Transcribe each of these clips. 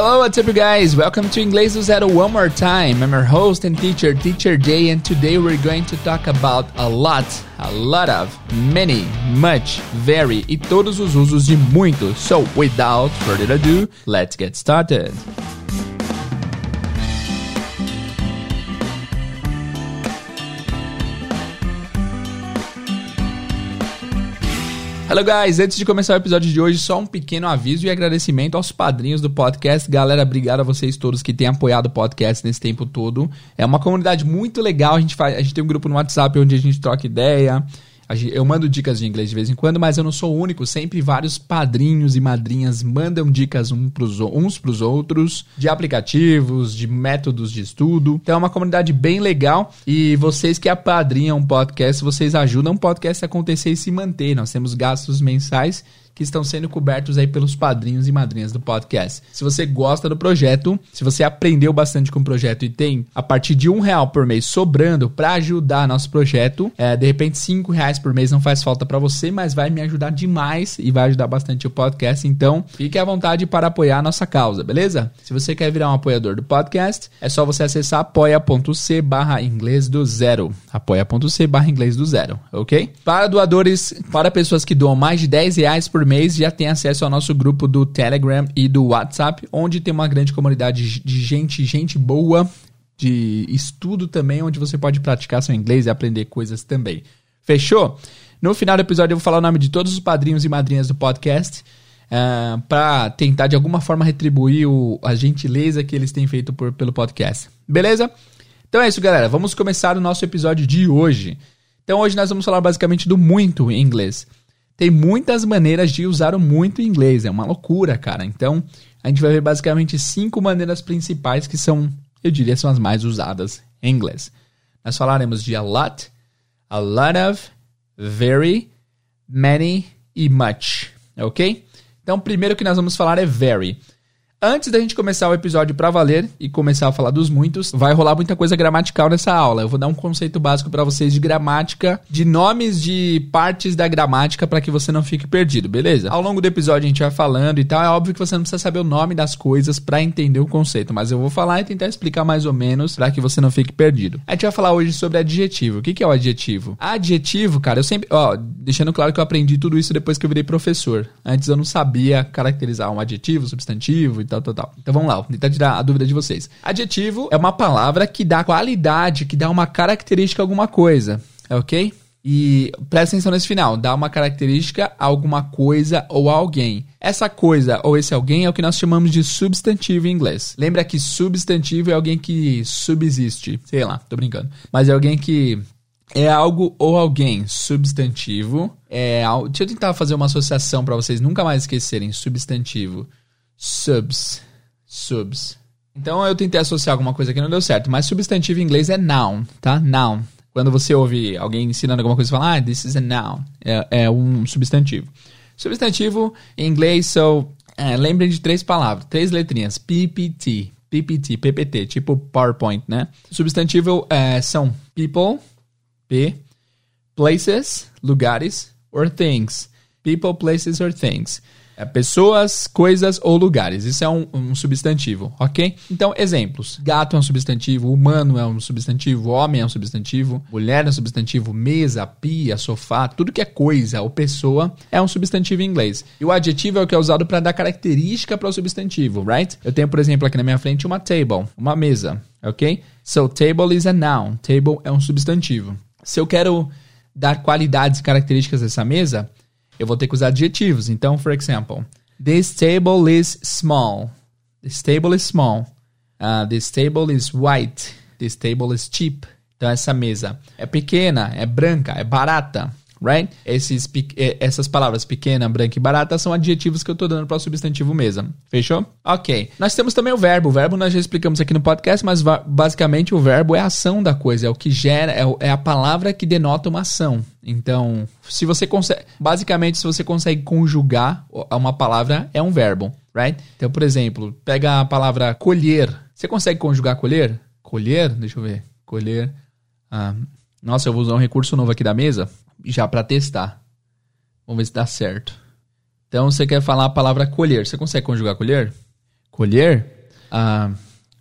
Hello, what's up, you guys? Welcome to Inglês do Zero one more time. I'm your host and teacher, Teacher Jay, and today we're going to talk about a lot, a lot of, many, much, very e todos os usos de muito. So, without further ado, let's get started. Hello guys, antes de começar o episódio de hoje, só um pequeno aviso e agradecimento aos padrinhos do podcast. Galera, obrigado a vocês todos que têm apoiado o podcast nesse tempo todo. É uma comunidade muito legal, a gente faz, a gente tem um grupo no WhatsApp onde a gente troca ideia, eu mando dicas de inglês de vez em quando, mas eu não sou o único. Sempre vários padrinhos e madrinhas mandam dicas um pros, uns para os outros de aplicativos, de métodos de estudo. Então é uma comunidade bem legal. E vocês que apadrinham um podcast, vocês ajudam o podcast a acontecer e se manter. Nós temos gastos mensais que estão sendo cobertos aí pelos padrinhos e madrinhas do podcast. Se você gosta do projeto, se você aprendeu bastante com o projeto e tem a partir de um real por mês sobrando para ajudar nosso projeto, é, de repente cinco reais por mês não faz falta para você, mas vai me ajudar demais e vai ajudar bastante o podcast. Então, fique à vontade para apoiar a nossa causa, beleza? Se você quer virar um apoiador do podcast, é só você acessar apoia.c barra inglês do zero. apoia.c barra inglês do zero, ok? Para doadores, para pessoas que doam mais de 10 reais por mês já tem acesso ao nosso grupo do Telegram e do WhatsApp, onde tem uma grande comunidade de gente, gente boa, de estudo também, onde você pode praticar seu inglês e aprender coisas também. Fechou? No final do episódio eu vou falar o nome de todos os padrinhos e madrinhas do podcast. Uh, ah, para tentar de alguma forma retribuir o, a gentileza que eles têm feito por, pelo podcast. Beleza? Então é isso, galera. Vamos começar o nosso episódio de hoje. Então hoje nós vamos falar basicamente do muito em inglês. Tem muitas maneiras de usar o muito inglês, é uma loucura, cara. Então, a gente vai ver basicamente cinco maneiras principais que são, eu diria, são as mais usadas em inglês. Nós falaremos de a lot, a lot of, very, many e much, ok? Então, primeiro que nós vamos falar é very. Antes da gente começar o episódio para valer e começar a falar dos muitos, vai rolar muita coisa gramatical nessa aula. Eu vou dar um conceito básico para vocês de gramática, de nomes de partes da gramática para que você não fique perdido, beleza? Ao longo do episódio a gente vai falando e tal. É óbvio que você não precisa saber o nome das coisas para entender o conceito, mas eu vou falar e tentar explicar mais ou menos para que você não fique perdido. A gente vai falar hoje sobre adjetivo. O que, é o adjetivo? Adjetivo, cara, eu sempre, ó, deixando claro que eu aprendi tudo isso depois que eu virei professor. Antes eu não sabia caracterizar um adjetivo, substantivo tal, tal, tal. Então vamos lá, vou tentar tirar a dúvida de vocês. Adjetivo é uma palavra que dá qualidade, que dá uma característica a alguma coisa, é ok? E presta atenção nesse final, dá uma característica a alguma coisa ou a alguém. Essa coisa ou esse alguém é o que nós chamamos de substantivo em inglês. Lembra que substantivo é alguém que subsiste. Sei lá, tô brincando. Mas é alguém que é algo ou alguém. Substantivo é. Deixa eu tentar fazer uma associação para vocês nunca mais esquecerem. Substantivo subs. Subs. Então eu tentei associar alguma coisa que não deu certo, mas substantivo em inglês é noun, tá? Noun. Quando você ouve alguém ensinando alguma coisa e fala, ah, this is a noun, é, é um substantivo. Substantivo em inglês são, é, lembrem de três palavras, três letrinhas, PPT, PPT, PPT, tipo PowerPoint, né? Substantivo é, são people, P, places, lugares, or things. People, places, or things. É pessoas, coisas ou lugares. Isso é um, um, substantivo, ok? Então, exemplos. Gato é um substantivo, humano é um substantivo, homem é um substantivo, mulher é um substantivo, mesa, pia, sofá, tudo que é coisa ou pessoa é um substantivo em inglês. E o adjetivo é o que é usado para dar característica para o substantivo, right? Eu tenho, por exemplo, aqui na minha frente uma table, uma mesa, ok? So, table is a noun. Table é um substantivo. Se eu quero dar qualidades e características dessa mesa, eu vou ter que usar adjetivos. Então, for example, this table is small. This table is small. Uh, this table is white. This table is cheap. Então, essa mesa é pequena, é branca, é barata right? Esses, essas palavras pequena, branca e barata são adjetivos que eu estou dando para o substantivo mesa. Fechou? Ok. Nós temos também o verbo. O verbo nós já explicamos aqui no podcast, mas basicamente o verbo é a ação da coisa, é o que gera, é, é a palavra que denota uma ação. Então, se você consegue, basicamente, se você consegue conjugar uma palavra, é um verbo, right? Então, por exemplo, pega a palavra colher. Você consegue conjugar colher? Colher? Deixa eu ver. Colher. Ah, nossa, eu vou usar um recurso novo aqui da mesa já para testar. Vamos ver se dá certo. Então você quer falar a palavra colher. Você consegue conjugar colher? Colher, ah,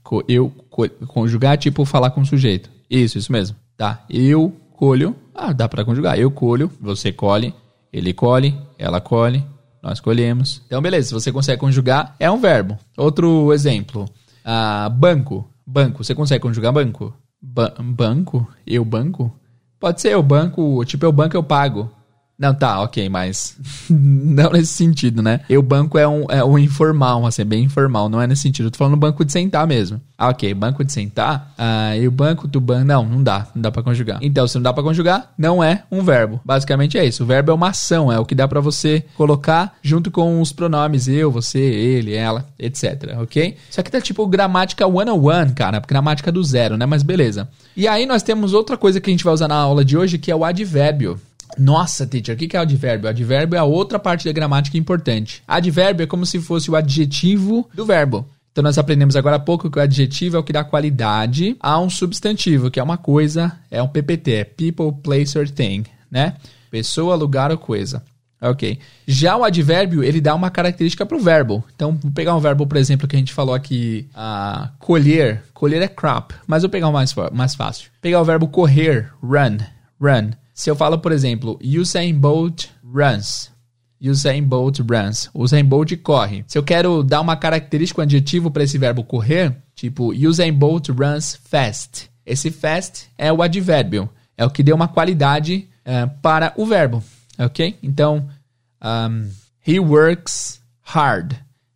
co eu co conjugar tipo falar com o sujeito. Isso, isso mesmo. Tá. Eu colho. Ah, dá para conjugar. Eu colho, você colhe, ele colhe, ela colhe, nós colhemos. Então, beleza. Se você consegue conjugar, é um verbo. Outro exemplo. Ah, banco. Banco. Você consegue conjugar banco? Ba banco? Eu banco? Pode ser eu banco, tipo eu banco eu pago. Não, tá, ok, mas não nesse sentido, né? E o banco é um, é um informal, assim, bem informal, não é nesse sentido. Eu tô falando banco de sentar mesmo. Ah, ok, banco de sentar. Ah, e o banco do banco. Não, não dá, não dá para conjugar. Então, se não dá para conjugar, não é um verbo. Basicamente é isso. O verbo é uma ação, é o que dá para você colocar junto com os pronomes eu, você, ele, ela, etc, ok? Isso aqui tá tipo gramática 101, cara, gramática do zero, né? Mas beleza. E aí nós temos outra coisa que a gente vai usar na aula de hoje, que é o advérbio. Nossa, teacher, o que é advérbio? Advérbio é a outra parte da gramática importante. Advérbio é como se fosse o adjetivo do verbo. Então nós aprendemos agora há pouco que o adjetivo é o que dá qualidade a um substantivo, que é uma coisa, é um PPT, é people, place or thing, né? Pessoa, lugar ou coisa. Ok. Já o advérbio, ele dá uma característica para o verbo. Então, vou pegar um verbo, por exemplo, que a gente falou aqui, uh, colher. Colher é crop, mas vou pegar o mais, mais fácil. Pegar o verbo correr, run, run. Se eu falo, por exemplo, Usain Bolt runs. Usain Bolt runs. Usain Bolt corre. Se eu quero dar uma característica, um adjetivo para esse verbo correr, tipo Usain Bolt runs fast. Esse fast é o advérbio. É o que deu uma qualidade uh, para o verbo. Ok? Então, um, he works hard.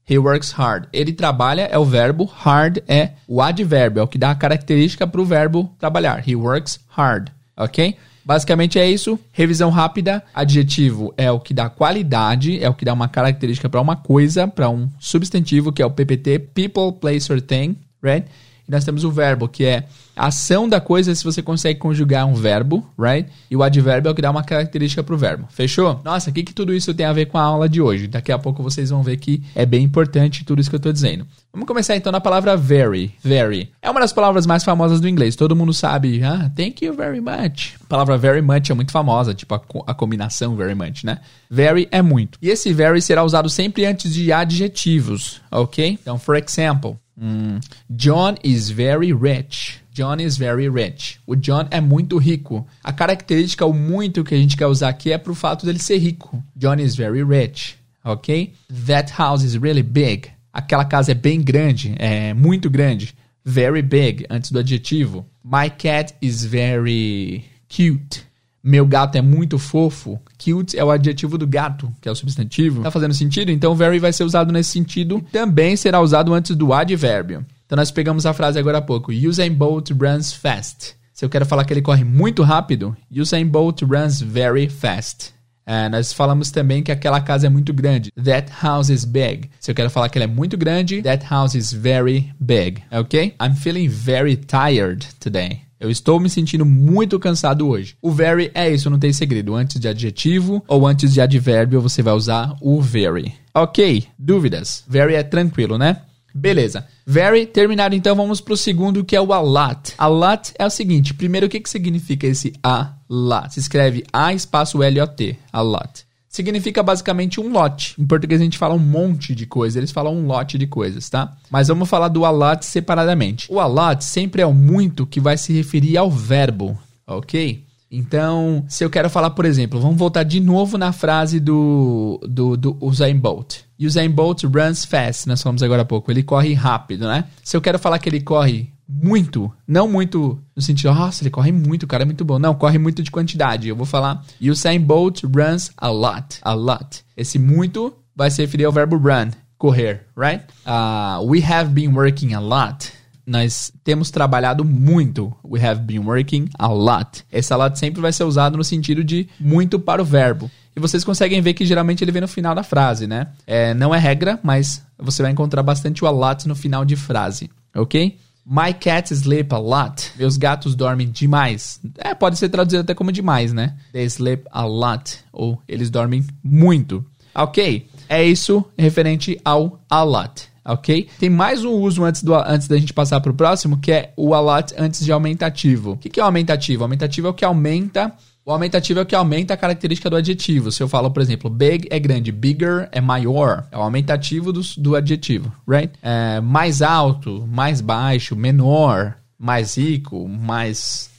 He works hard. Ele trabalha é o verbo, hard é o advérbio, é o que dá a característica para o verbo trabalhar. He works hard. Ok? Basicamente é isso. Revisão rápida. Adjetivo é o que dá qualidade, é o que dá uma característica para uma coisa, para um substantivo, que é o PPT, people, place or thing, right? E nós temos o verbo, que é a ação da coisa se você consegue conjugar um verbo, right? E o advérbio é o que dá uma característica para o verbo. Fechou? Nossa, o que, que tudo isso tem a ver com a aula de hoje? Daqui a pouco vocês vão ver que é bem importante tudo isso que eu estou dizendo. Vamos começar então na palavra very. Very. É uma das palavras mais famosas do inglês. Todo mundo sabe. Ah, thank you very much. A palavra very much é muito famosa, tipo a, a combinação very much, né? Very é muito. E esse very será usado sempre antes de adjetivos, ok? Então, for example, hum, John is very rich. John is very rich. O John é muito rico. A característica, o muito que a gente quer usar aqui é pro fato dele ser rico. John is very rich. Ok? That house is really big. Aquela casa é bem grande, é muito grande. Very big, antes do adjetivo. My cat is very cute. Meu gato é muito fofo. Cute é o adjetivo do gato, que é o substantivo. Tá fazendo sentido? Então, very vai ser usado nesse sentido. E também será usado antes do advérbio. Então, nós pegamos a frase agora há pouco. Usain Bolt runs fast. Se eu quero falar que ele corre muito rápido, Usain Bolt runs very fast. É, nós falamos também que aquela casa é muito grande. That house is big. Se eu quero falar que ela é muito grande, that house is very big. Ok? I'm feeling very tired today. Eu estou me sentindo muito cansado hoje. O very é isso, não tem segredo. Antes de adjetivo ou antes de advérbio, você vai usar o very. Ok, dúvidas? Very é tranquilo, né? Beleza. Very terminado, então vamos para o segundo que é o a lot. A lot é o seguinte: primeiro, o que, que significa esse a lot? Se escreve A espaço L-O-T. A lot. Significa basicamente um lote. Em português a gente fala um monte de coisas, eles falam um lote de coisas, tá? Mas vamos falar do a lot separadamente. O a lot sempre é o muito que vai se referir ao verbo, ok? Então, se eu quero falar, por exemplo, vamos voltar de novo na frase do, do, do Usain Bolt. Usain Bolt runs fast, nós falamos agora há pouco. Ele corre rápido, né? Se eu quero falar que ele corre muito, não muito no sentido, nossa, ele corre muito, o cara é muito bom. Não, corre muito de quantidade. Eu vou falar Usain Bolt runs a lot, a lot. Esse muito vai se referir ao verbo run, correr, right? Uh, we have been working a lot nós temos trabalhado muito. We have been working a lot. Esse a lot sempre vai ser usado no sentido de muito para o verbo. E vocês conseguem ver que geralmente ele vem no final da frase, né? É, não é regra, mas você vai encontrar bastante o a lot no final de frase, ok? My cats sleep a lot. Meus gatos dormem demais. É, pode ser traduzido até como demais, né? They sleep a lot. Ou eles dormem muito. Ok? É isso referente ao a lot ok? Tem mais um uso antes, do, antes da gente passar para o próximo, que é o a lot antes de aumentativo. O que, que é o aumentativo? O aumentativo é o que aumenta O aumentativo é o que aumenta a característica do adjetivo. Se eu falo, por exemplo, big é grande, bigger é maior. É o aumentativo do, do adjetivo, right? É, mais alto, mais baixo, menor, mais rico, mais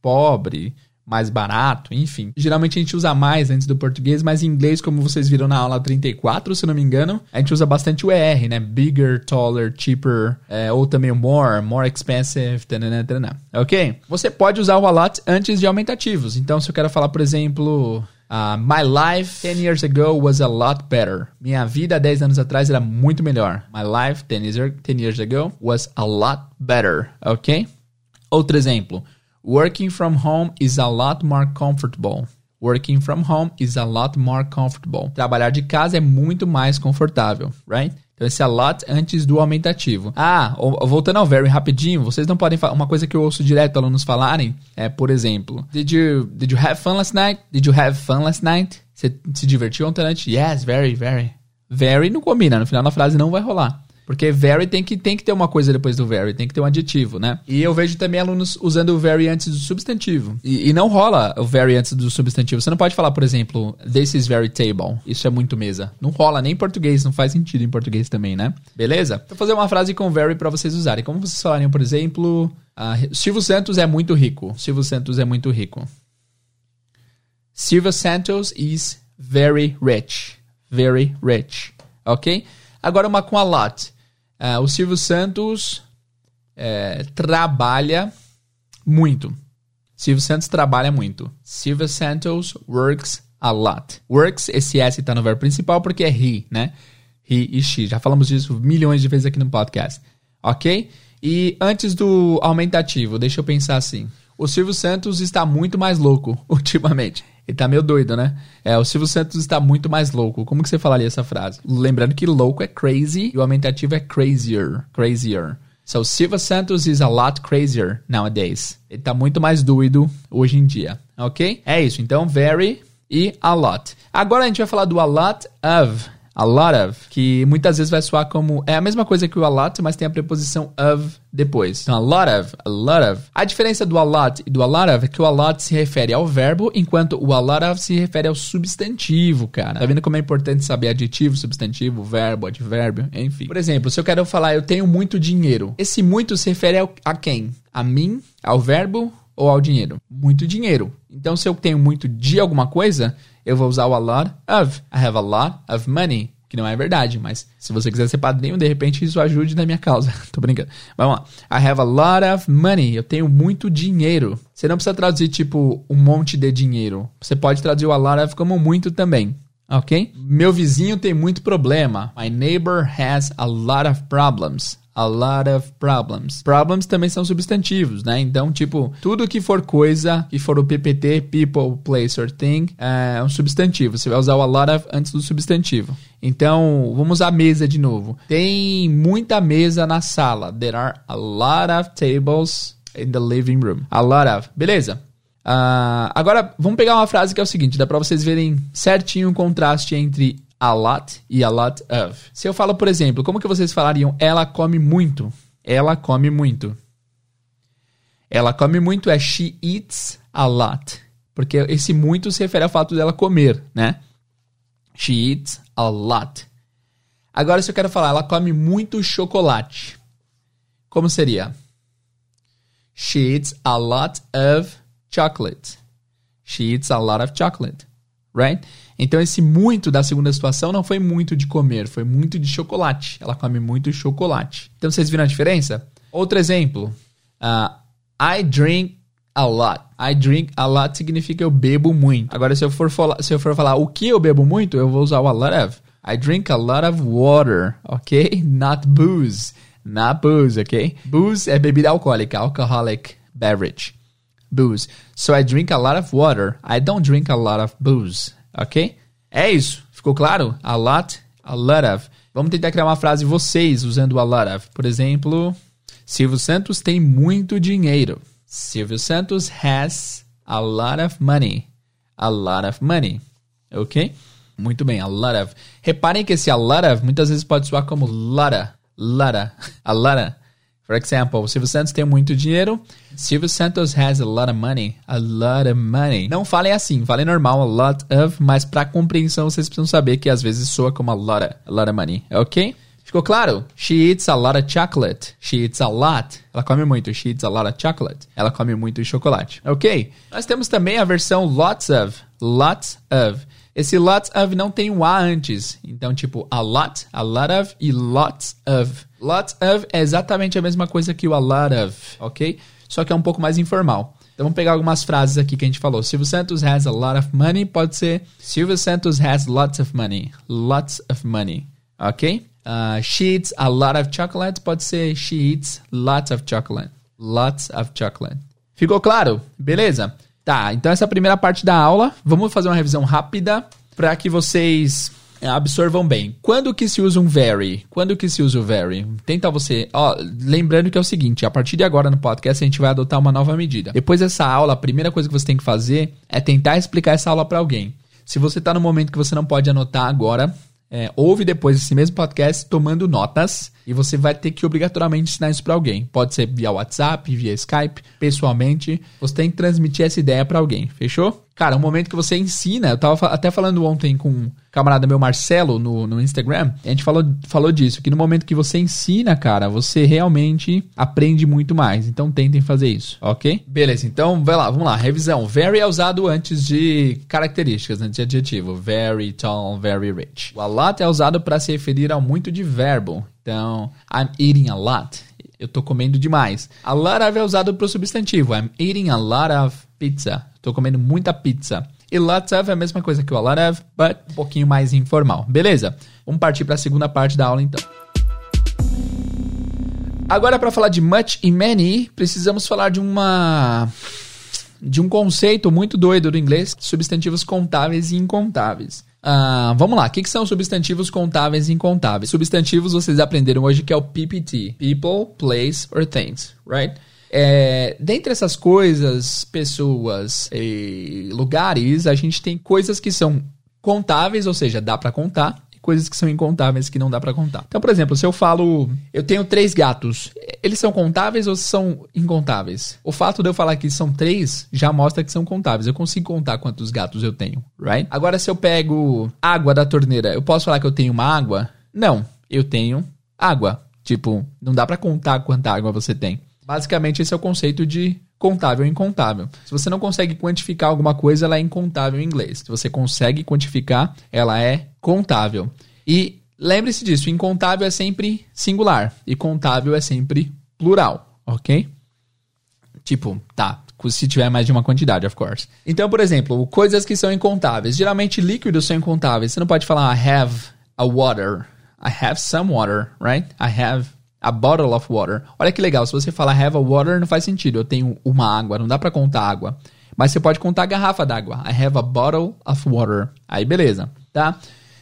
pobre, mais barato, enfim. Geralmente a gente usa mais antes do português, mas em inglês, como vocês viram na aula 34, se não me engano, a gente usa bastante o ER, né? Bigger, taller, cheaper, é, ou também o more, more expensive, tanana, tanana. ok? Você pode usar o a lot antes de aumentativos. Então, se eu quero falar, por exemplo... Uh, my life 10 years ago was a lot better. Minha vida 10 anos atrás era muito melhor. My life 10 years, 10 years ago was a lot better. Ok? Outro exemplo. Working from home is a lot more comfortable. Working from home is a lot more comfortable. Trabalhar de casa é muito mais confortável, right? Então esse a lot antes do aumentativo. Ah, voltando ao very rapidinho, vocês não podem falar uma coisa que eu ouço direto alunos falarem é, por exemplo, did you did you have fun last night? Did you have fun last night? Você se divertiu ontem à noite? Yes, very, very. Very não combina, no final da frase não vai rolar. Porque very tem que, tem que ter uma coisa depois do very, tem que ter um adjetivo, né? E eu vejo também alunos usando o very antes do substantivo. E, e não rola o very antes do substantivo. Você não pode falar, por exemplo, this is very table. Isso é muito mesa. Não rola nem em português, não faz sentido em português também, né? Beleza? Vou fazer uma frase com very para vocês usarem. Como vocês falariam, por exemplo, uh, Silvio Santos é muito rico. Silvio Santos é muito rico. Silvio Santos is very rich. Very rich. Ok? Agora uma com a lot. Uh, o Silvio Santos é, trabalha muito. Silvio Santos trabalha muito. Silvio Santos works a lot. Works, esse S está no verbo principal porque é he, né? He e she. Já falamos disso milhões de vezes aqui no podcast. Ok? E antes do aumentativo, deixa eu pensar assim. O Silvio Santos está muito mais louco ultimamente. Ele tá meio doido, né? É, o Silvio Santos está muito mais louco. Como que você falaria essa frase? Lembrando que louco é crazy e o aumentativo é crazier. Crazier. So, Silvio Santos is a lot crazier nowadays. Ele tá muito mais doido hoje em dia, ok? É isso. Então, very e a lot. Agora a gente vai falar do a lot of a lot of, que muitas vezes vai soar como é a mesma coisa que o a lot, mas tem a preposição of depois. Então, a lot of, a lot of. A diferença do a lot e do a lot of é que o a lot se refere ao verbo, enquanto o a lot of se refere ao substantivo, cara. Tá vendo como é importante saber adjetivo, substantivo, verbo, advérbio, enfim. Por exemplo, se eu quero falar eu tenho muito dinheiro, esse muito se refere a quem? A mim, ao verbo ou ao dinheiro? Muito dinheiro. Então, se eu tenho muito de alguma coisa, eu vou usar o a lot of. I have a lot of money. Que não é verdade, mas se você quiser ser padrinho, de repente isso ajude na minha causa. Tô brincando. Vamos lá. I have a lot of money. Eu tenho muito dinheiro. Você não precisa traduzir tipo um monte de dinheiro. Você pode traduzir o a lot of como muito também. Ok? Meu vizinho tem muito problema. My neighbor has a lot of problems a lot of problems. Problems também são substantivos, né? Então, tipo, tudo que for coisa, que for o PPT, people, place or thing, é um substantivo. Você vai usar o a lot of antes do substantivo. Então, vamos à mesa de novo. Tem muita mesa na sala. There are a lot of tables in the living room. A lot of. Beleza. Uh, agora, vamos pegar uma frase que é o seguinte: dá pra vocês verem certinho o contraste entre a lot e a lot of. Se eu falo, por exemplo, como que vocês falariam ela come muito? Ela come muito. Ela come muito é she eats a lot. Porque esse muito se refere ao fato dela comer, né? She eats a lot. Agora, se eu quero falar, ela come muito chocolate. Como seria? She eats a lot of chocolate. She eats a lot of chocolate. Right? Então, esse muito da segunda situação não foi muito de comer, foi muito de chocolate. Ela come muito chocolate. Então, vocês viram a diferença? Outro exemplo. Uh, I drink a lot. I drink a lot significa eu bebo muito. Agora, se eu for falar, se eu for falar o que eu bebo muito, eu vou usar o a lot of. I drink a lot of water, ok? Not booze. Not booze, ok? Booze é bebida alcoólica, alcoholic beverage. Booze. So I drink a lot of water. I don't drink a lot of booze ok? É isso. Ficou claro? A lot, a lot of. Vamos tentar criar uma frase vocês usando a lot of. Por exemplo, Silvio Santos tem muito dinheiro. Silvio Santos has a lot of money. A lot of money. Ok? Muito bem, a lot of. Reparem que esse a lot of muitas vezes pode soar como lotta, lotta, a lotta. For example, Silvio Santos tem muito dinheiro. Silvio Santos has a lot of money. A lot of money. Não falem assim, falem normal, a lot of, mas para compreensão vocês precisam saber que às vezes soa como a lot of, a lot of money, ok? Ficou claro? She eats a lot of chocolate. She eats a lot. Ela come muito. She eats a lot of chocolate. Ela come muito chocolate. Ok? Nós temos também a versão lots of. Lots of. Esse lots of não tem o A antes. Então, tipo, a lot, a lot of e lots of. Lots of é exatamente a mesma coisa que o a lot of, ok? Só que é um pouco mais informal. Então vamos pegar algumas frases aqui que a gente falou. Silvio Santos has a lot of money. Pode ser Silvio Santos has lots of money. Lots of money. Ok? Uh, she eats a lot of chocolate. Pode ser she eats lots of chocolate. Lots of chocolate. Ficou claro? Beleza? Tá, então essa é a primeira parte da aula. Vamos fazer uma revisão rápida para que vocês absorvam bem. Quando que se usa um very? Quando que se usa o very? Tenta você. Ó, lembrando que é o seguinte: a partir de agora no podcast a gente vai adotar uma nova medida. Depois dessa aula, a primeira coisa que você tem que fazer é tentar explicar essa aula para alguém. Se você está no momento que você não pode anotar agora, é, ouve depois esse mesmo podcast tomando notas e você vai ter que obrigatoriamente ensinar isso para alguém. Pode ser via WhatsApp, via Skype, pessoalmente. Você tem que transmitir essa ideia para alguém, fechou? Cara, um momento que você ensina, eu tava até falando ontem com um camarada meu, Marcelo, no, no Instagram, a gente falou, falou disso, que no momento que você ensina, cara, você realmente aprende muito mais. Então tentem fazer isso, ok? Beleza, então vai lá, vamos lá, revisão. Very é usado antes de características, antes de adjetivo. Very tall, very rich. O a lot é usado para se referir ao muito de verbo. Então, I'm eating a lot. Eu tô comendo demais. A lot of é usado para o substantivo. I'm eating a lot of pizza. Tô comendo muita pizza. E lots of é a mesma coisa que o a lot of, but um pouquinho mais informal. Beleza? Vamos partir para a segunda parte da aula então. Agora para falar de much e many, precisamos falar de uma de um conceito muito doido do inglês, substantivos contáveis e incontáveis. Uh, vamos lá, o que, que, são substantivos contáveis e incontáveis? Substantivos vocês aprenderam hoje que é o PPT: People, Place or Things, right? É, dentre essas coisas, pessoas e lugares, a gente tem coisas que são contáveis, ou seja, dá para contar, e coisas que são incontáveis que não dá para contar. Então, por exemplo, se eu falo, eu tenho três gatos, eles são contáveis ou são incontáveis? O fato de eu falar que são três já mostra que são contáveis. Eu consigo contar quantos gatos eu tenho, right? Agora, se eu pego água da torneira, eu posso falar que eu tenho uma água? Não, eu tenho água. Tipo, não dá para contar quanta água você tem. Basicamente, esse é o conceito de contável e incontável. Se você não consegue quantificar alguma coisa, ela é incontável em inglês. Se você consegue quantificar, ela é contável. E lembre-se disso: incontável é sempre singular e contável é sempre plural, ok? Tipo, tá, se tiver mais de uma quantidade, of course. Então, por exemplo, coisas que são incontáveis. Geralmente líquidos são incontáveis. Você não pode falar I have a water. I have some water, right? I have a bottle of water. Olha que legal, se você falar have a water, não faz sentido. Eu tenho uma água, não dá para contar água. Mas você pode contar a garrafa d'água. I have a bottle of water. Aí beleza, tá?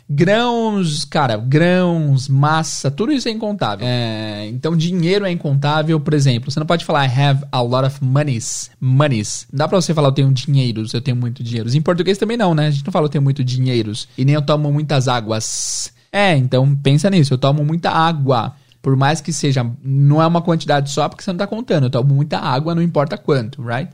Grãos, cara, grãos, massa, tudo isso é incontável. É, então, dinheiro é incontável, por exemplo. Você não pode falar I have a lot of monies. Monies. Não dá pra você falar eu tenho dinheiros, eu tenho muito dinheiro. Em português também não, né? A gente não fala eu tenho muito dinheiros. E nem eu tomo muitas águas. É, então pensa nisso. Eu tomo muita água. Por mais que seja, não é uma quantidade só, porque você não tá contando. Eu tomo muita água, não importa quanto, right?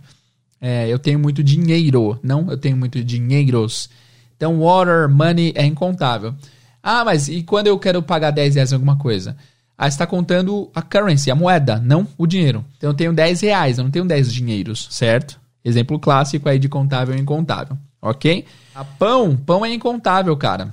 É, eu tenho muito dinheiro, não? Eu tenho muito dinheiros. Então, water, money é incontável. Ah, mas e quando eu quero pagar 10 reais em alguma coisa? Ah, está contando a currency, a moeda, não o dinheiro. Então, eu tenho 10 reais, eu não tenho 10 dinheiros, certo? Exemplo clássico aí de contável e incontável, ok? A pão, pão é incontável, cara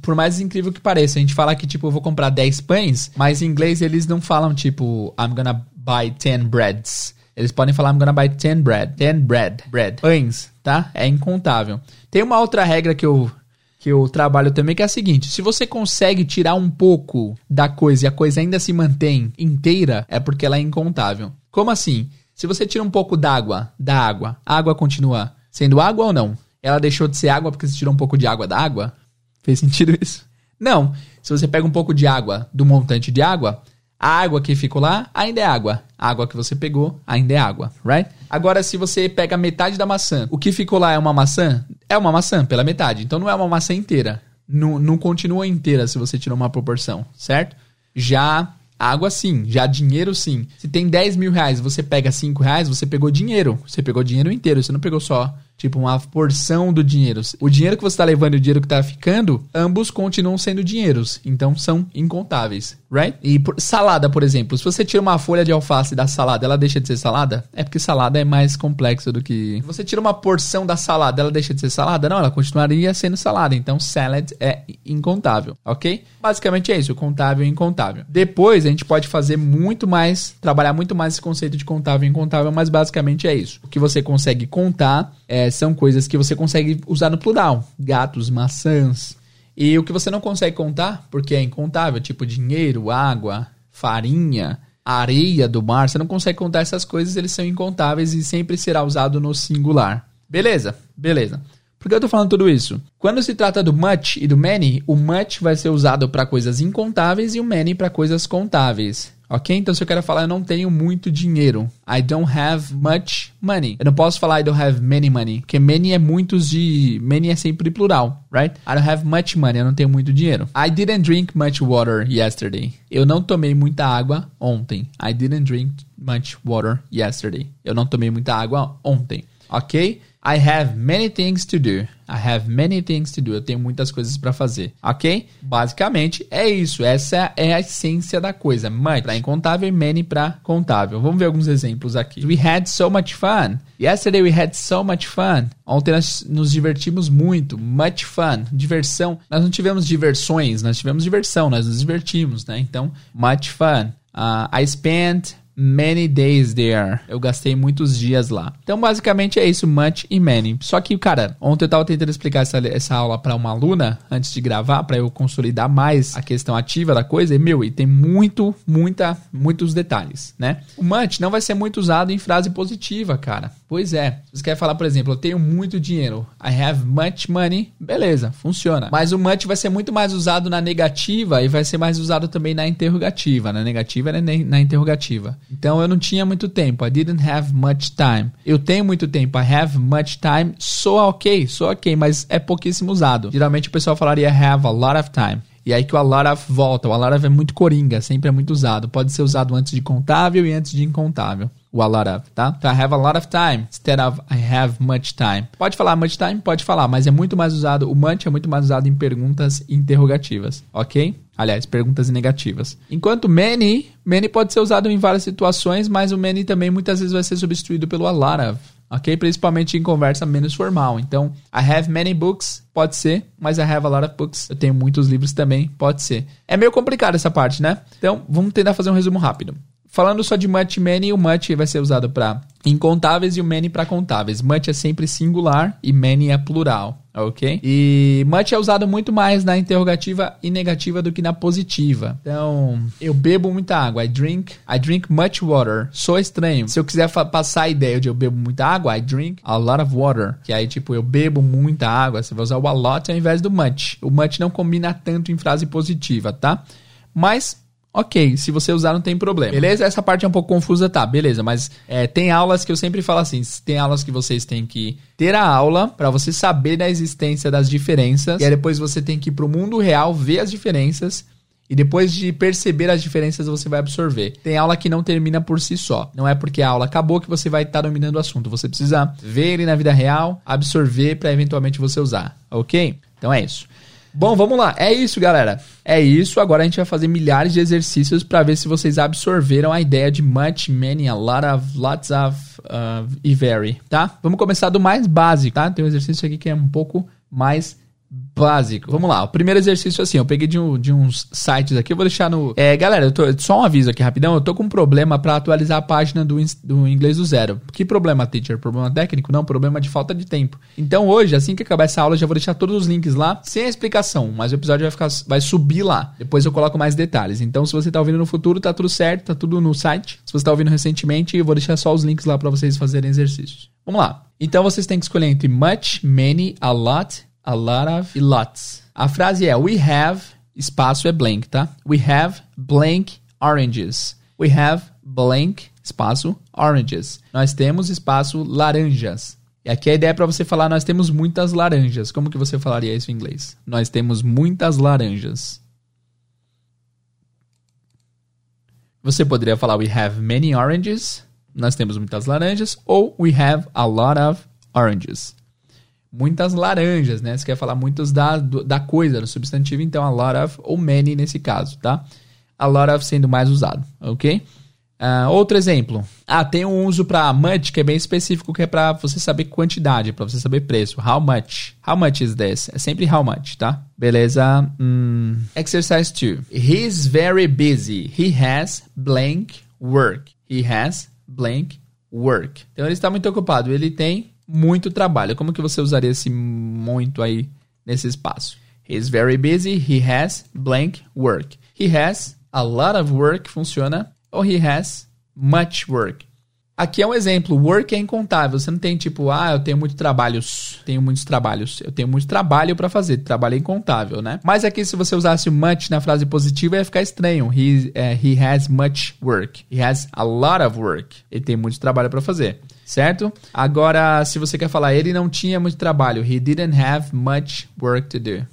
por mais incrível que pareça, a gente fala que, tipo, eu vou comprar 10 pães, mas em inglês eles não falam, tipo, I'm gonna buy 10 breads. Eles podem falar I'm gonna buy 10 bread. 10 bread. Bread. Pães, tá? É incontável. Tem uma outra regra que eu, que eu trabalho também, que é a seguinte: se você consegue tirar um pouco da coisa e a coisa ainda se mantém inteira, é porque ela é incontável. Como assim? Se você tira um pouco d'água da água, a água continua sendo água ou não? Ela deixou de ser água porque você tirou um pouco de água da água? Fez sentido isso? Não. Se você pega um pouco de água do montante de água, a água que ficou lá ainda é água. A água que você pegou ainda é água, right? Agora, se você pega metade da maçã, o que ficou lá é uma maçã? É uma maçã pela metade. Então não é uma maçã inteira. Não, não continua inteira se você tirou uma proporção, certo? Já Água sim, já dinheiro sim. Se tem 10 mil reais você pega 5 reais, você pegou dinheiro. Você pegou dinheiro inteiro, você não pegou só tipo uma porção do dinheiro. O dinheiro que você está levando e o dinheiro que está ficando, ambos continuam sendo dinheiros, então são incontáveis, right? E por, salada, por exemplo, se você tira uma folha de alface da salada, ela deixa de ser salada? É porque salada é mais complexa do que. Você tira uma porção da salada, ela deixa de ser salada? Não, ela continuaria sendo salada. Então, salad é incontável, ok? Basicamente é isso, contável e incontável. Depois a gente pode fazer muito mais, trabalhar muito mais esse conceito de contável e incontável, mas basicamente é isso. O que você consegue contar é, são coisas que você consegue usar no plural: gatos, maçãs. E o que você não consegue contar, porque é incontável, tipo dinheiro, água, farinha, areia do mar, você não consegue contar essas coisas, eles são incontáveis e sempre será usado no singular. Beleza? Beleza. Por que eu tô falando tudo isso? Quando se trata do much e do many, o much vai ser usado para coisas incontáveis e o many para coisas contáveis. Ok? Então, se eu quero falar, eu não tenho muito dinheiro. I don't have much money. Eu não posso falar I don't have many money. Porque many é muitos de. Many é sempre plural, right? I don't have much money. Eu não tenho muito dinheiro. I didn't drink much water yesterday. Eu não tomei muita água ontem. I didn't drink much water yesterday. Eu não tomei muita água ontem. Ok? I have many things to do. I have many things to do. Eu tenho muitas coisas para fazer, ok? Basicamente é isso. Essa é a essência da coisa. Much para incontável e many para contável. Vamos ver alguns exemplos aqui. We had so much fun. Yesterday we had so much fun. Ontem nós nos divertimos muito. Much fun. Diversão. Nós não tivemos diversões, nós tivemos diversão. Nós nos divertimos, né? Então, much fun. Uh, I spent Many days there. Eu gastei muitos dias lá. Então, basicamente é isso, much e many. Só que, cara, ontem eu tava tentando explicar essa, essa aula para uma aluna antes de gravar, para eu consolidar mais a questão ativa da coisa. E, meu, e tem muito, muita, muitos detalhes, né? O much não vai ser muito usado em frase positiva, cara. Pois é. Você quer falar, por exemplo, eu tenho muito dinheiro. I have much money. Beleza, funciona. Mas o much vai ser muito mais usado na negativa e vai ser mais usado também na interrogativa. Na negativa e na interrogativa. Então eu não tinha muito tempo. I didn't have much time. Eu tenho muito tempo. I have much time. Sou ok, sou ok, mas é pouquíssimo usado. Geralmente o pessoal falaria have a lot of time. E aí que o a lot of volta. O a lot of é muito coringa, sempre é muito usado. Pode ser usado antes de contável e antes de incontável. O a lot of, tá? Então, I have a lot of time instead of I have much time. Pode falar much time? Pode falar, mas é muito mais usado, o much é muito mais usado em perguntas interrogativas, ok? Aliás, perguntas negativas. Enquanto many, many pode ser usado em várias situações, mas o many também muitas vezes vai ser substituído pelo a lot of ok? Principalmente em conversa menos formal. Então, I have many books, pode ser, mas I have a lot of books. Eu tenho muitos livros também, pode ser. É meio complicado essa parte, né? Então, vamos tentar fazer um resumo rápido. Falando só de much many, o much vai ser usado para incontáveis e o many para contáveis. Much é sempre singular e many é plural, ok? E much é usado muito mais na interrogativa e negativa do que na positiva. Então, eu bebo muita água. I drink, I drink much water. Sou estranho. Se eu quiser passar a ideia de eu bebo muita água, I drink a lot of water. Que aí, tipo, eu bebo muita água. Você vai usar o a lot ao invés do much. O much não combina tanto em frase positiva, tá? Mas Ok, se você usar não tem problema. Beleza? Essa parte é um pouco confusa, tá? Beleza, mas é, tem aulas que eu sempre falo assim: tem aulas que vocês têm que ter a aula para você saber da existência das diferenças. E aí depois você tem que ir pro mundo real, ver as diferenças. E depois de perceber as diferenças, você vai absorver. Tem aula que não termina por si só. Não é porque a aula acabou que você vai estar tá dominando o assunto. Você precisa ver ele na vida real, absorver para eventualmente você usar. Ok? Então é isso. Bom, vamos lá. É isso, galera. É isso. Agora a gente vai fazer milhares de exercícios para ver se vocês absorveram a ideia de much, many, a lot of, lots of uh, e very, tá? Vamos começar do mais básico, tá? Tem um exercício aqui que é um pouco mais básico. Vamos lá, o primeiro exercício assim, eu peguei de, um, de uns sites aqui, eu vou deixar no... É, galera, tô, só um aviso aqui rapidão, eu tô com um problema para atualizar a página do, do inglês do zero. Que problema, teacher? Problema técnico? Não, problema de falta de tempo. Então hoje, assim que acabar essa aula, já vou deixar todos os links lá, sem a explicação, mas o episódio vai, ficar, vai subir lá. Depois eu coloco mais detalhes. Então se você tá ouvindo no futuro, tá tudo certo, tá tudo no site. Se você tá ouvindo recentemente, eu vou deixar só os links lá para vocês fazerem exercícios. Vamos lá. Então vocês têm que escolher entre much, many, a lot a lot of e lots. A frase é we have, espaço é blank, tá? We have blank oranges. We have blank, espaço, oranges. Nós temos espaço laranjas. E aqui a ideia é para você falar nós temos muitas laranjas. Como que você falaria isso em inglês? Nós temos muitas laranjas. Você poderia falar we have many oranges. Nós temos muitas laranjas. Ou we have a lot of oranges. Muitas laranjas, né? Você quer falar muitos da, da coisa, do substantivo, então a lot of ou many nesse caso, tá? A lot of sendo mais usado, ok? Uh, outro exemplo. Ah, tem um uso para much que é bem específico, que é para você saber quantidade, para você saber preço. How much? How much is this? É sempre how much, tá? Beleza. Hum. Exercise 2. He's very busy. He has blank work. He has blank work. Então ele está muito ocupado. Ele tem muito trabalho. Como que você usaria esse muito aí nesse espaço? He's very busy. He has blank work. He has a lot of work funciona ou he has much work. Aqui é um exemplo, work é incontável. Você não tem tipo, ah, eu tenho muitos trabalhos, tenho muitos trabalhos. Eu tenho muito trabalho para fazer, trabalho é incontável, né? Mas aqui se você usasse much na frase positiva ia ficar estranho. He, uh, he has much work. He has a lot of work. Ele tem muito trabalho para fazer, certo? Agora, se você quer falar ele não tinha muito trabalho, he didn't have much work to do.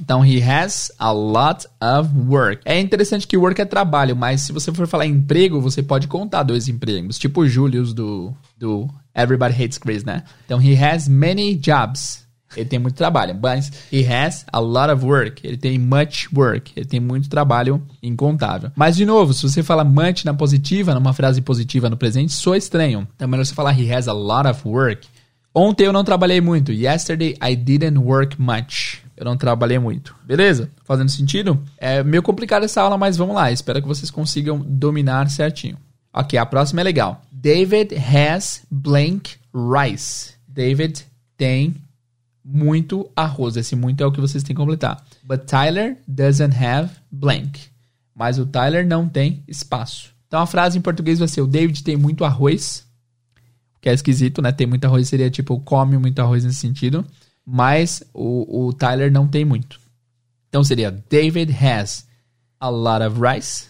Então, he has a lot of work. É interessante que work é trabalho, mas se você for falar emprego, você pode contar dois empregos. Tipo o Julius do, do Everybody Hates Chris, né? Então, he has many jobs. Ele tem muito trabalho. Mas he has a lot of work. Ele tem much work. Ele tem muito trabalho incontável. Mas, de novo, se você fala much na positiva, numa frase positiva no presente, soa estranho. Então, é melhor você falar he has a lot of work. Ontem eu não trabalhei muito. Yesterday I didn't work much eu não trabalhei muito. Beleza? Fazendo sentido? É meio complicado essa aula, mas vamos lá. Espero que vocês consigam dominar certinho. Ok, a próxima é legal. David has blank rice. David tem muito arroz. Esse muito é o que vocês têm que completar. But Tyler doesn't have blank. Mas o Tyler não tem espaço. Então a frase em português vai ser: o David tem muito arroz. Que é esquisito, né? Tem muito arroz seria tipo come muito arroz nesse sentido mas o, o Tyler não tem muito. Então seria David has a lot of rice.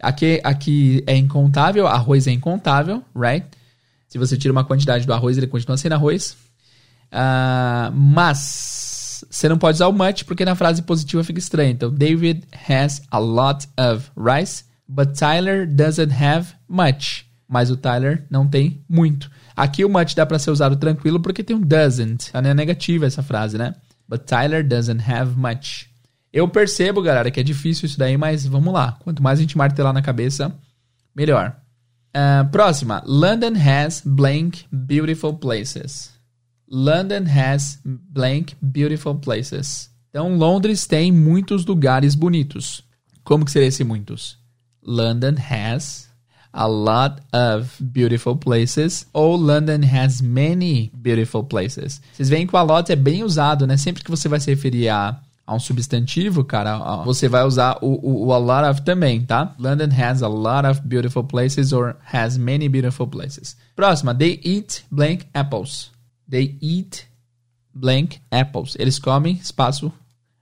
Aqui, aqui é incontável, arroz é incontável, right? Se você tira uma quantidade do arroz, ele continua sendo arroz. Uh, mas você não pode usar o much porque na frase positiva fica estranho. Então, David has a lot of rice, but Tyler doesn't have much. Mas o Tyler não tem muito. Aqui o much dá para ser usado tranquilo porque tem um doesn't. Tá, né? negativa essa frase, né? But Tyler doesn't have much. Eu percebo, galera, que é difícil isso daí, mas vamos lá. Quanto mais a gente martelar na cabeça, melhor. Uh, próxima. London has blank beautiful places. London has blank beautiful places. Então, Londres tem muitos lugares bonitos. Como que seria esse muitos? London has a lot of beautiful places ou London has many beautiful places. Vocês veem que o a lot é bem usado, né? Sempre que você vai se referir a, a um substantivo, cara, você vai usar o, o, o, a lot of também, tá? London has a lot of beautiful places or has many beautiful places. Próxima, they eat blank apples. They eat blank apples. Eles comem espaço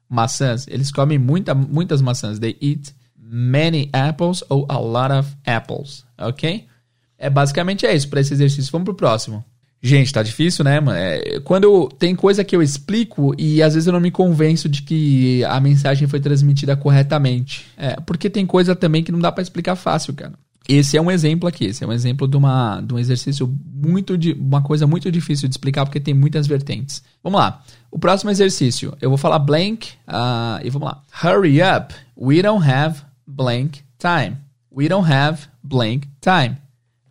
maçãs. Eles comem muita, muitas maçãs. They eat many apples ou a lot of apples, ok? É basicamente é isso para esse exercício. Vamos pro próximo. Gente, tá difícil, né, mano? É, quando tem coisa que eu explico e às vezes eu não me convenço de que a mensagem foi transmitida corretamente. É, porque tem coisa também que não dá para explicar fácil, cara. Esse é um exemplo aqui, esse é um exemplo de, uma, de um exercício muito de uma coisa muito difícil de explicar porque tem muitas vertentes. Vamos lá. O próximo exercício, eu vou falar blank uh, e vamos lá. Hurry up, we don't have blank time. We don't have blank time.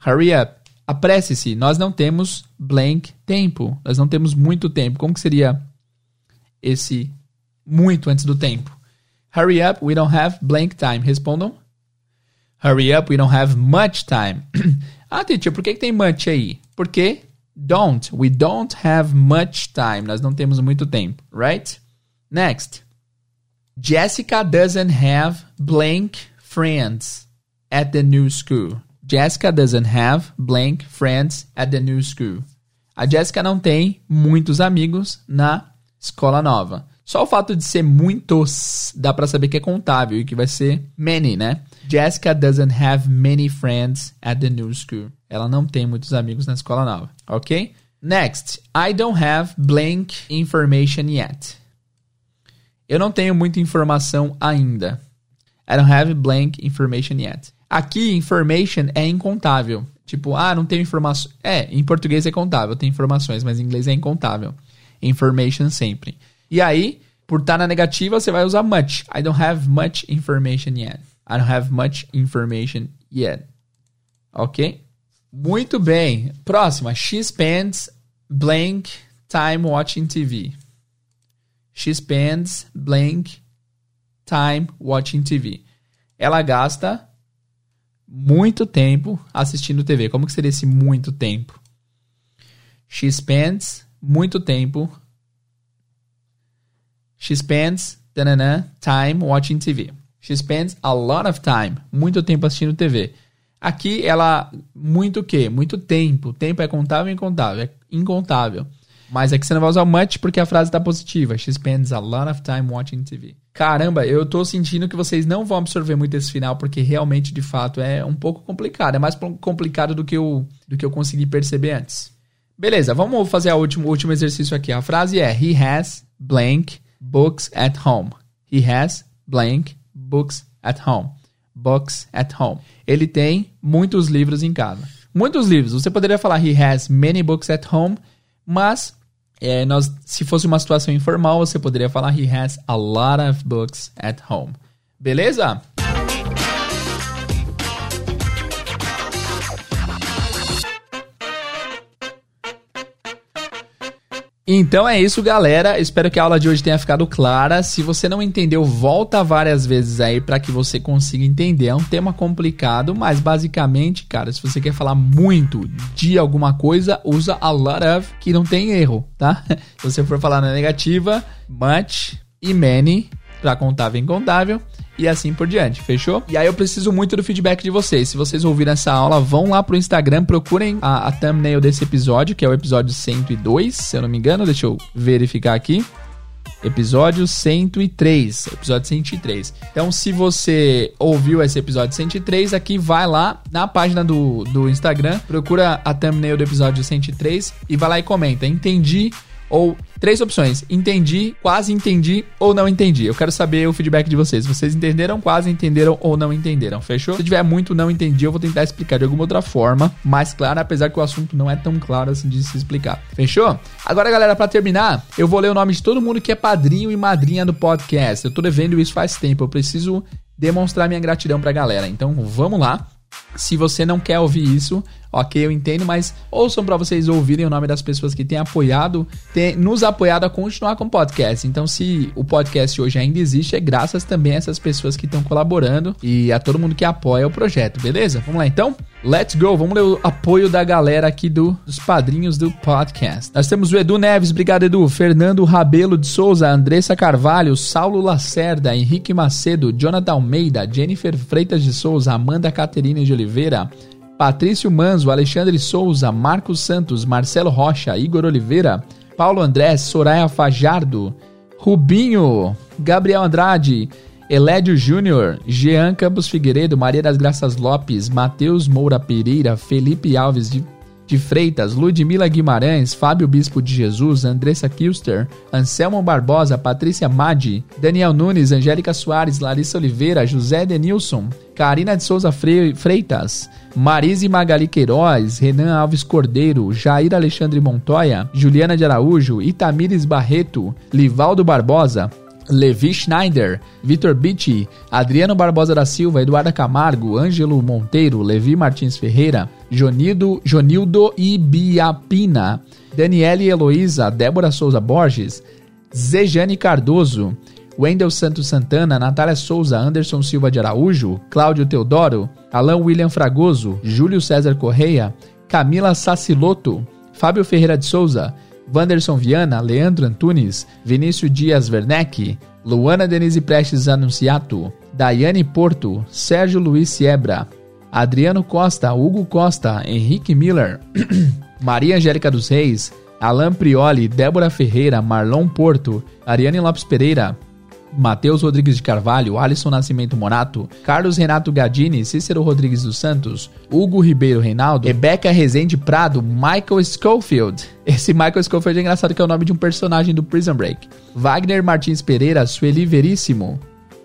Hurry up. Apresse-se. Nós não temos blank tempo. Nós não temos muito tempo. Como que seria esse muito antes do tempo? Hurry up, we don't have blank time. Respondam. Hurry up, we don't have much time. ah, teacher, por que, que tem much aí? Porque don't. We don't have much time. Nós não temos muito tempo, right? Next. Jessica doesn't have blank friends at the new school. Jessica doesn't have blank friends at the new school. A Jessica não tem muitos amigos na escola nova. Só o fato de ser muitos dá para saber que é contável e que vai ser many, né? Jessica doesn't have many friends at the new school. Ela não tem muitos amigos na escola nova, ok? Next, I don't have blank information yet. Eu não tenho muita informação ainda. I don't have blank information yet. Aqui, information é incontável. Tipo, ah, não tenho informações. É, em português é contável, tem informações, mas em inglês é incontável. Information sempre. E aí, por estar na negativa, você vai usar much. I don't have much information yet. I don't have much information yet. Ok? Muito bem. Próxima. She spends blank time watching TV. She spends blank time watching TV. Ela gasta muito tempo assistindo TV. Como que seria esse muito tempo? She spends muito tempo. She spends tanana, time watching TV. She spends a lot of time. Muito tempo assistindo TV. Aqui ela muito o quê? Muito tempo. Tempo é contável ou incontável? É incontável. Mas aqui você não vai usar much porque a frase está positiva. She spends a lot of time watching TV. Caramba, eu tô sentindo que vocês não vão absorver muito esse final porque realmente, de fato, é um pouco complicado. É mais complicado do que eu, do que eu consegui perceber antes. Beleza, vamos fazer o último, último exercício aqui. A frase é He has blank books at home. He has blank books at home. Books at home. Ele tem muitos livros em casa. Muitos livros. Você poderia falar He has many books at home mas, é, nós, se fosse uma situação informal, você poderia falar He has a lot of books at home. Beleza? Então é isso, galera. Espero que a aula de hoje tenha ficado clara. Se você não entendeu, volta várias vezes aí para que você consiga entender. É um tema complicado, mas basicamente, cara, se você quer falar muito de alguma coisa, usa a lot of, que não tem erro, tá? Se você for falar na negativa, much e many para contável e incontável e assim por diante, fechou? E aí eu preciso muito do feedback de vocês. Se vocês ouviram essa aula, vão lá pro Instagram, procurem a, a thumbnail desse episódio, que é o episódio 102, se eu não me engano, deixa eu verificar aqui. Episódio 103. Episódio 103. Então, se você ouviu esse episódio 103, aqui vai lá na página do, do Instagram, procura a thumbnail do episódio 103 e vai lá e comenta. Entendi ou três opções: entendi, quase entendi ou não entendi. Eu quero saber o feedback de vocês. Vocês entenderam, quase entenderam ou não entenderam? Fechou? Se tiver muito não entendi, eu vou tentar explicar de alguma outra forma, mais clara, apesar que o assunto não é tão claro assim de se explicar. Fechou? Agora, galera, para terminar, eu vou ler o nome de todo mundo que é padrinho e madrinha do podcast. Eu tô devendo isso faz tempo. Eu preciso demonstrar minha gratidão pra galera. Então, vamos lá. Se você não quer ouvir isso, ok, eu entendo, mas ouçam para vocês ouvirem o nome das pessoas que têm apoiado, têm nos apoiado a continuar com o podcast. Então, se o podcast hoje ainda existe, é graças também a essas pessoas que estão colaborando e a todo mundo que apoia o projeto, beleza? Vamos lá então? Let's go! Vamos ler o apoio da galera aqui do, dos padrinhos do podcast. Nós temos o Edu Neves, obrigado Edu, Fernando Rabelo de Souza, Andressa Carvalho, Saulo Lacerda, Henrique Macedo, Jonathan Almeida, Jennifer Freitas de Souza, Amanda Caterina de Oliveira, Patrício Manzo, Alexandre Souza, Marcos Santos, Marcelo Rocha, Igor Oliveira, Paulo André, Soraya Fajardo, Rubinho, Gabriel Andrade, Elédio Júnior, Jean Campos Figueiredo, Maria das Graças Lopes, Matheus Moura Pereira, Felipe Alves de, de Freitas, Ludmila Guimarães, Fábio Bispo de Jesus, Andressa Kilster, Anselmo Barbosa, Patrícia Madi, Daniel Nunes, Angélica Soares, Larissa Oliveira, José Denilson, Karina de Souza Freitas, Marise Magali Queiroz, Renan Alves Cordeiro, Jair Alexandre Montoya, Juliana de Araújo, Itamires Barreto, Livaldo Barbosa, Levi Schneider, Vitor Bitti, Adriano Barbosa da Silva, Eduardo Camargo, Ângelo Monteiro, Levi Martins Ferreira, Jonildo, Jonildo Ibiapina, Daniele Heloísa, Débora Souza Borges, Zejane Cardoso, Wendel Santos Santana, Natália Souza, Anderson Silva de Araújo, Cláudio Teodoro, Alain William Fragoso, Júlio César Correia, Camila Saciloto, Fábio Ferreira de Souza, Wanderson Viana, Leandro Antunes, Vinícius Dias Werneck, Luana Denise Prestes Anunciato, Daiane Porto, Sérgio Luiz Siebra, Adriano Costa, Hugo Costa, Henrique Miller, Maria Angélica dos Reis, Alain Prioli, Débora Ferreira, Marlon Porto, Ariane Lopes Pereira, Matheus Rodrigues de Carvalho, Alisson Nascimento Morato, Carlos Renato Gadini, Cícero Rodrigues dos Santos, Hugo Ribeiro Reinaldo, Rebeca Rezende Prado, Michael Schofield. Esse Michael Schofield é engraçado que é o nome de um personagem do Prison Break. Wagner Martins Pereira, Sueli Veríssimo,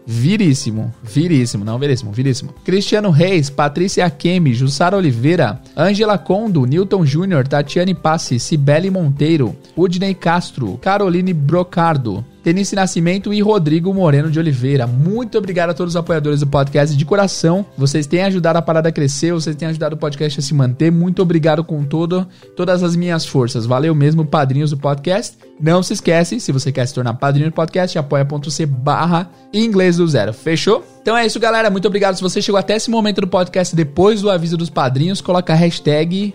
Viríssimo, viríssimo, não viríssimo, viríssimo. Cristiano Reis, Patrícia Akemi, Jussara Oliveira, Ângela Condo, Newton Júnior, Tatiane Passi, Cibele Monteiro, Udney Castro, Caroline Brocardo, Tenice Nascimento e Rodrigo Moreno de Oliveira. Muito obrigado a todos os apoiadores do podcast de coração. Vocês têm ajudado a parada a crescer, vocês têm ajudado o podcast a se manter. Muito obrigado com todo, todas as minhas forças. Valeu mesmo, padrinhos do podcast. Não se esquece, se você quer se tornar padrinho do podcast, apoia.c barra inglês do zero. Fechou? Então é isso, galera. Muito obrigado. Se você chegou até esse momento do podcast depois do aviso dos padrinhos, coloca a hashtag,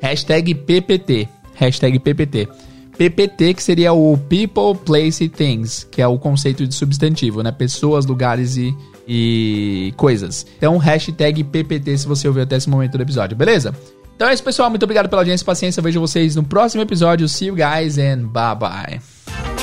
hashtag PPT. Hashtag PPT. PPT, que seria o People, Place, Things, que é o conceito de substantivo, né? Pessoas, lugares e, e coisas. Então, hashtag PPT se você ouviu até esse momento do episódio, beleza? Então é isso, pessoal. Muito obrigado pela audiência e paciência. Vejo vocês no próximo episódio. See you guys and bye bye.